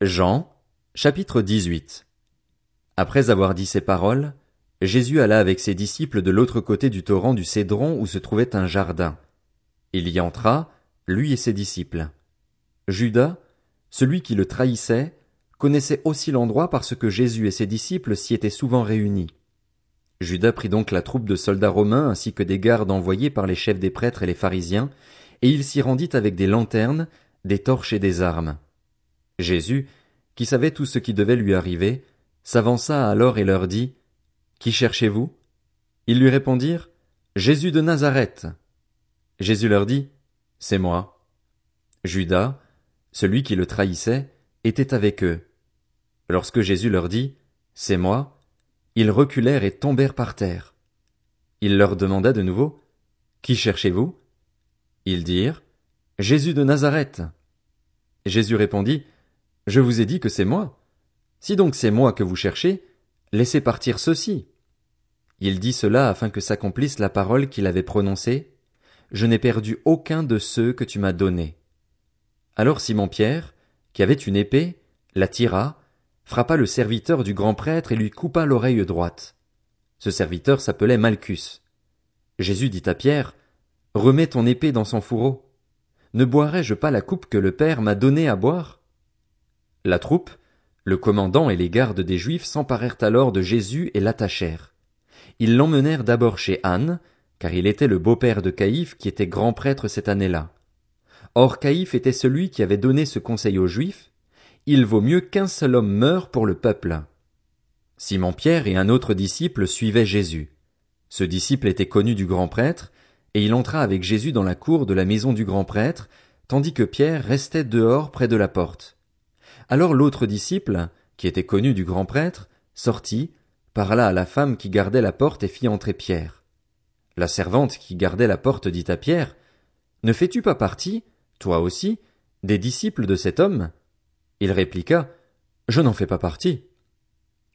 Jean, chapitre 18 Après avoir dit ces paroles, Jésus alla avec ses disciples de l'autre côté du torrent du Cédron où se trouvait un jardin. Il y entra, lui et ses disciples. Judas, celui qui le trahissait, connaissait aussi l'endroit parce que Jésus et ses disciples s'y étaient souvent réunis. Judas prit donc la troupe de soldats romains ainsi que des gardes envoyés par les chefs des prêtres et les pharisiens, et il s'y rendit avec des lanternes, des torches et des armes. Jésus, qui savait tout ce qui devait lui arriver, s'avança alors et leur dit, Qui cherchez-vous? Ils lui répondirent, Jésus de Nazareth. Jésus leur dit, C'est moi. Judas, celui qui le trahissait, était avec eux. Lorsque Jésus leur dit, C'est moi, ils reculèrent et tombèrent par terre. Il leur demanda de nouveau, Qui cherchez-vous? Ils dirent, Jésus de Nazareth. Jésus répondit, je vous ai dit que c'est moi. Si donc c'est moi que vous cherchez, laissez partir ceux-ci. Il dit cela afin que s'accomplisse la parole qu'il avait prononcée. Je n'ai perdu aucun de ceux que tu m'as donnés. Alors Simon Pierre, qui avait une épée, la tira, frappa le serviteur du grand prêtre et lui coupa l'oreille droite. Ce serviteur s'appelait Malchus. Jésus dit à Pierre, Remets ton épée dans son fourreau. Ne boirai-je pas la coupe que le Père m'a donnée à boire? La troupe, le commandant et les gardes des Juifs s'emparèrent alors de Jésus et l'attachèrent. Ils l'emmenèrent d'abord chez Anne, car il était le beau-père de Caïphe qui était grand prêtre cette année-là. Or Caïphe était celui qui avait donné ce conseil aux Juifs, il vaut mieux qu'un seul homme meure pour le peuple. Simon Pierre et un autre disciple suivaient Jésus. Ce disciple était connu du grand prêtre, et il entra avec Jésus dans la cour de la maison du grand prêtre, tandis que Pierre restait dehors près de la porte. Alors l'autre disciple, qui était connu du grand prêtre, sortit, parla à la femme qui gardait la porte et fit entrer Pierre. La servante qui gardait la porte dit à Pierre, Ne fais-tu pas partie, toi aussi, des disciples de cet homme? Il répliqua, Je n'en fais pas partie.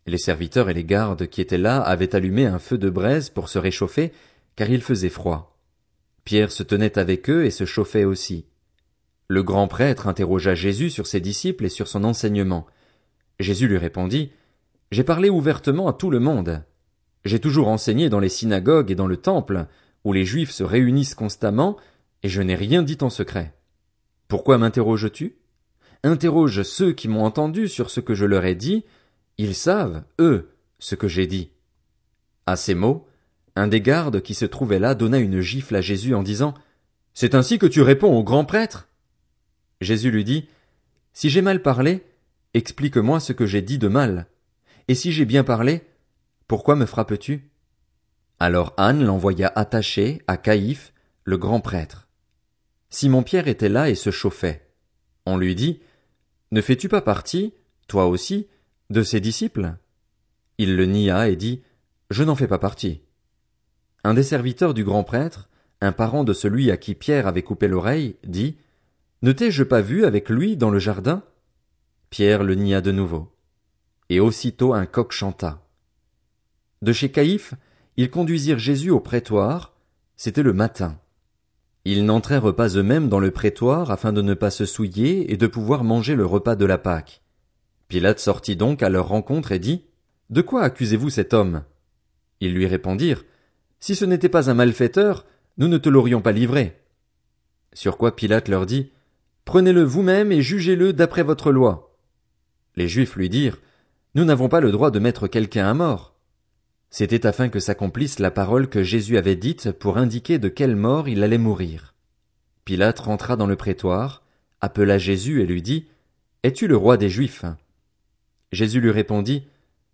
Les serviteurs et les gardes qui étaient là avaient allumé un feu de braise pour se réchauffer, car il faisait froid. Pierre se tenait avec eux et se chauffait aussi. Le grand prêtre interrogea Jésus sur ses disciples et sur son enseignement. Jésus lui répondit, J'ai parlé ouvertement à tout le monde. J'ai toujours enseigné dans les synagogues et dans le temple, où les Juifs se réunissent constamment, et je n'ai rien dit en secret. Pourquoi m'interroges-tu? Interroge ceux qui m'ont entendu sur ce que je leur ai dit, ils savent, eux, ce que j'ai dit. À ces mots, un des gardes qui se trouvait là donna une gifle à Jésus en disant, C'est ainsi que tu réponds au grand prêtre? Jésus lui dit, Si j'ai mal parlé, explique-moi ce que j'ai dit de mal. Et si j'ai bien parlé, pourquoi me frappes-tu? Alors Anne l'envoya attaché à Caïphe, le grand prêtre. Simon Pierre était là et se chauffait. On lui dit, Ne fais-tu pas partie, toi aussi, de ses disciples? Il le nia et dit, Je n'en fais pas partie. Un des serviteurs du grand prêtre, un parent de celui à qui Pierre avait coupé l'oreille, dit, ne t'ai-je pas vu avec lui dans le jardin? Pierre le nia de nouveau. Et aussitôt un coq chanta. De chez Caïphe, ils conduisirent Jésus au prétoire, c'était le matin. Ils n'entrèrent pas eux-mêmes dans le prétoire afin de ne pas se souiller et de pouvoir manger le repas de la Pâque. Pilate sortit donc à leur rencontre et dit, De quoi accusez-vous cet homme? Ils lui répondirent, Si ce n'était pas un malfaiteur, nous ne te l'aurions pas livré. Sur quoi Pilate leur dit, Prenez-le vous-même et jugez-le d'après votre loi. Les Juifs lui dirent, Nous n'avons pas le droit de mettre quelqu'un à mort. C'était afin que s'accomplisse la parole que Jésus avait dite pour indiquer de quelle mort il allait mourir. Pilate rentra dans le prétoire, appela Jésus et lui dit, Es-tu le roi des Juifs? Jésus lui répondit,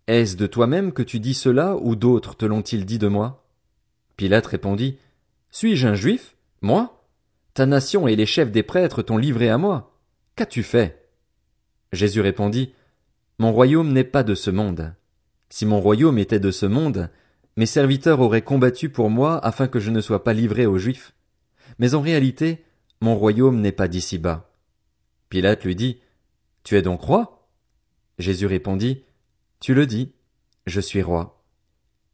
Est-ce de toi-même que tu dis cela ou d'autres te l'ont-ils dit de moi? Pilate répondit, Suis-je un Juif? Moi? Ta nation et les chefs des prêtres t'ont livré à moi. Qu'as-tu fait? Jésus répondit, Mon royaume n'est pas de ce monde. Si mon royaume était de ce monde, mes serviteurs auraient combattu pour moi afin que je ne sois pas livré aux Juifs. Mais en réalité, mon royaume n'est pas d'ici bas. Pilate lui dit, Tu es donc roi? Jésus répondit, Tu le dis, je suis roi.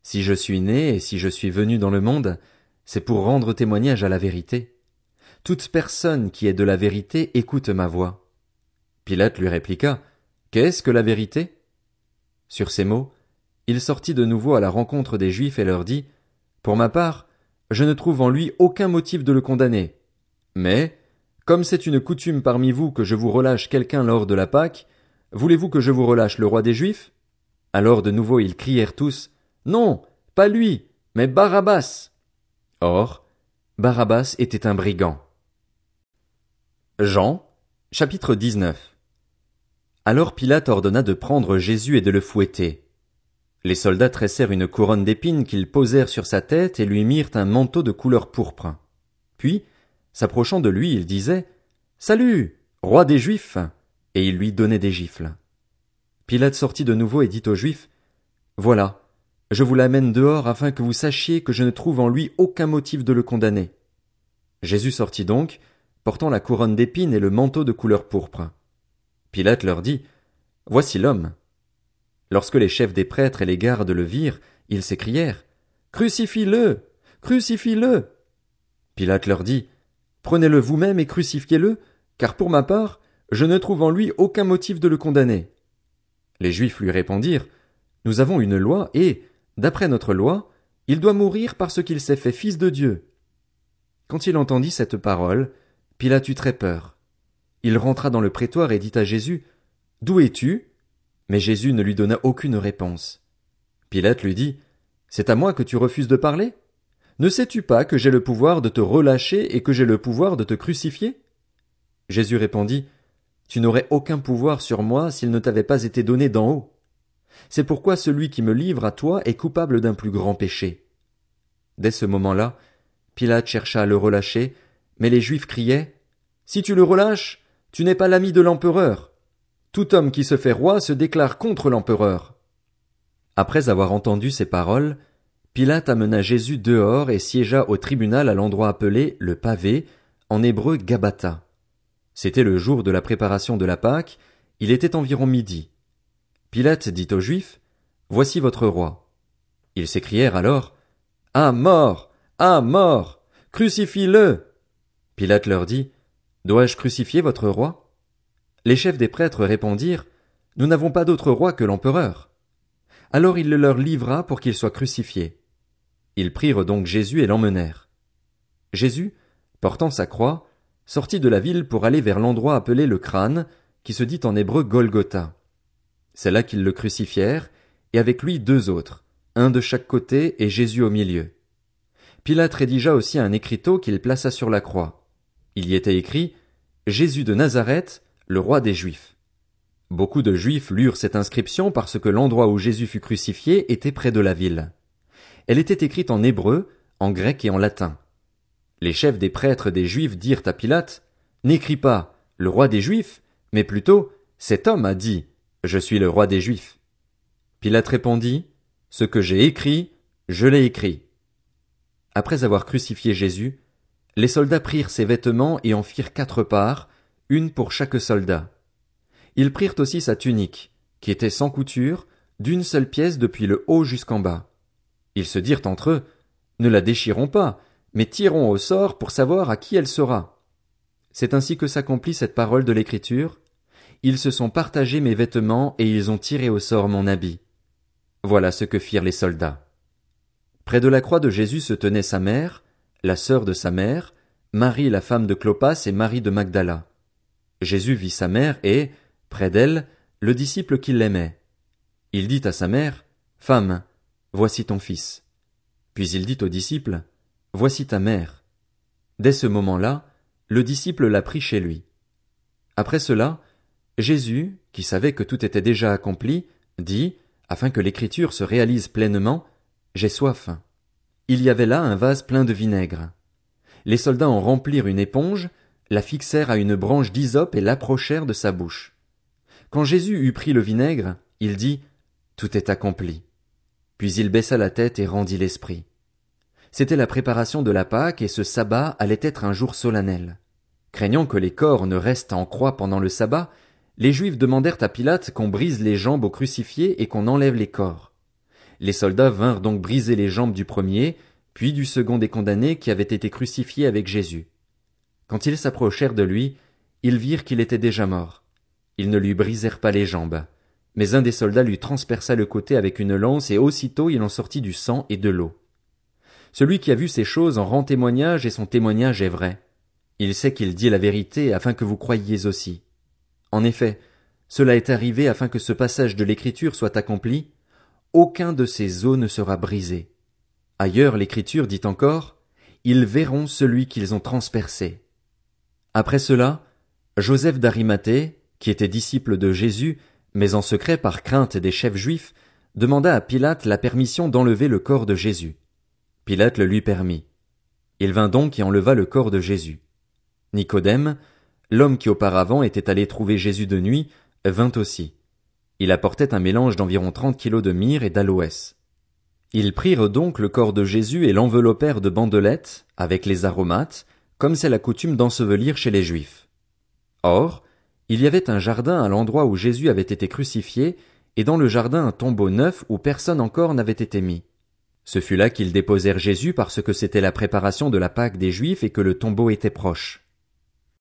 Si je suis né et si je suis venu dans le monde, c'est pour rendre témoignage à la vérité. Toute personne qui est de la vérité écoute ma voix. Pilate lui répliqua, Qu'est-ce que la vérité? Sur ces mots, il sortit de nouveau à la rencontre des Juifs et leur dit, Pour ma part, je ne trouve en lui aucun motif de le condamner. Mais, comme c'est une coutume parmi vous que je vous relâche quelqu'un lors de la Pâque, voulez-vous que je vous relâche le roi des Juifs? Alors de nouveau ils crièrent tous, Non, pas lui, mais Barabbas. Or, Barabbas était un brigand. Jean, chapitre 19. Alors Pilate ordonna de prendre Jésus et de le fouetter. Les soldats tressèrent une couronne d'épines qu'ils posèrent sur sa tête et lui mirent un manteau de couleur pourpre. Puis, s'approchant de lui, ils disaient Salut, roi des Juifs! Et ils lui donnaient des gifles. Pilate sortit de nouveau et dit aux Juifs Voilà, je vous l'amène dehors afin que vous sachiez que je ne trouve en lui aucun motif de le condamner. Jésus sortit donc, portant la couronne d'épines et le manteau de couleur pourpre. Pilate leur dit Voici l'homme. Lorsque les chefs des prêtres et les gardes le virent, ils s'écrièrent Crucifie-le Crucifie-le Pilate leur dit Prenez-le vous-même et crucifiez-le, car pour ma part, je ne trouve en lui aucun motif de le condamner. Les Juifs lui répondirent Nous avons une loi et, d'après notre loi, il doit mourir parce qu'il s'est fait fils de Dieu. Quand il entendit cette parole, Pilate eut très peur. Il rentra dans le prétoire et dit à Jésus D'où es-tu? Mais Jésus ne lui donna aucune réponse. Pilate lui dit C'est à moi que tu refuses de parler? Ne sais-tu pas que j'ai le pouvoir de te relâcher et que j'ai le pouvoir de te crucifier? Jésus répondit Tu n'aurais aucun pouvoir sur moi s'il ne t'avait pas été donné d'en haut. C'est pourquoi celui qui me livre à toi est coupable d'un plus grand péché. Dès ce moment-là, Pilate chercha à le relâcher, mais les Juifs criaient Si tu le relâches, tu n'es pas l'ami de l'empereur. Tout homme qui se fait roi se déclare contre l'empereur. Après avoir entendu ces paroles, Pilate amena Jésus dehors et siégea au tribunal à l'endroit appelé le pavé, en hébreu Gabata. C'était le jour de la préparation de la Pâque, il était environ midi. Pilate dit aux Juifs, Voici votre roi. Ils s'écrièrent alors, Ah mort! Ah mort! Crucifie-le! Pilate leur dit, Dois-je crucifier votre roi? Les chefs des prêtres répondirent, Nous n'avons pas d'autre roi que l'empereur. Alors il le leur livra pour qu'il soit crucifié. Ils prirent donc Jésus et l'emmenèrent. Jésus, portant sa croix, sortit de la ville pour aller vers l'endroit appelé le crâne, qui se dit en hébreu Golgotha. C'est là qu'ils le crucifièrent, et avec lui deux autres, un de chaque côté et Jésus au milieu. Pilate rédigea aussi un écriteau qu'il plaça sur la croix. Il y était écrit Jésus de Nazareth, le roi des Juifs. Beaucoup de Juifs lurent cette inscription parce que l'endroit où Jésus fut crucifié était près de la ville. Elle était écrite en hébreu, en grec et en latin. Les chefs des prêtres des Juifs dirent à Pilate, N'écris pas le roi des Juifs, mais plutôt cet homme a dit, Je suis le roi des Juifs. Pilate répondit, Ce que j'ai écrit, je l'ai écrit. Après avoir crucifié Jésus, les soldats prirent ses vêtements et en firent quatre parts, une pour chaque soldat. Ils prirent aussi sa tunique, qui était sans couture, d'une seule pièce depuis le haut jusqu'en bas. Ils se dirent entre eux, ne la déchirons pas, mais tirons au sort pour savoir à qui elle sera. C'est ainsi que s'accomplit cette parole de l'écriture. Ils se sont partagés mes vêtements et ils ont tiré au sort mon habit. Voilà ce que firent les soldats. Près de la croix de Jésus se tenait sa mère, la sœur de sa mère, Marie la femme de Clopas et Marie de Magdala. Jésus vit sa mère et, près d'elle, le disciple qui l'aimait. Il dit à sa mère, Femme, voici ton fils. Puis il dit au disciple, Voici ta mère. Dès ce moment-là, le disciple l'a pris chez lui. Après cela, Jésus, qui savait que tout était déjà accompli, dit, afin que l'écriture se réalise pleinement, J'ai soif. Il y avait là un vase plein de vinaigre. Les soldats en remplirent une éponge, la fixèrent à une branche d'hysope et l'approchèrent de sa bouche. Quand Jésus eut pris le vinaigre, il dit, Tout est accompli. Puis il baissa la tête et rendit l'esprit. C'était la préparation de la Pâque et ce sabbat allait être un jour solennel. Craignant que les corps ne restent en croix pendant le sabbat, les Juifs demandèrent à Pilate qu'on brise les jambes aux crucifiés et qu'on enlève les corps. Les soldats vinrent donc briser les jambes du premier, puis du second des condamnés qui avait été crucifié avec Jésus. Quand ils s'approchèrent de lui, ils virent qu'il était déjà mort. Ils ne lui brisèrent pas les jambes. Mais un des soldats lui transperça le côté avec une lance et aussitôt il en sortit du sang et de l'eau. Celui qui a vu ces choses en rend témoignage et son témoignage est vrai. Il sait qu'il dit la vérité afin que vous croyiez aussi. En effet, cela est arrivé afin que ce passage de l'écriture soit accompli. Aucun de ces os ne sera brisé. Ailleurs l'écriture dit encore, ils verront celui qu'ils ont transpercé. Après cela, Joseph d'Arimathée, qui était disciple de Jésus, mais en secret par crainte des chefs juifs, demanda à Pilate la permission d'enlever le corps de Jésus. Pilate le lui permit. Il vint donc et enleva le corps de Jésus. Nicodème, l'homme qui auparavant était allé trouver Jésus de nuit, vint aussi. Il apportait un mélange d'environ trente kilos de myrrhe et d'aloès. Ils prirent donc le corps de Jésus et l'enveloppèrent de bandelettes, avec les aromates, comme c'est la coutume d'ensevelir chez les Juifs. Or, il y avait un jardin à l'endroit où Jésus avait été crucifié, et dans le jardin un tombeau neuf où personne encore n'avait été mis. Ce fut là qu'ils déposèrent Jésus parce que c'était la préparation de la Pâque des Juifs et que le tombeau était proche.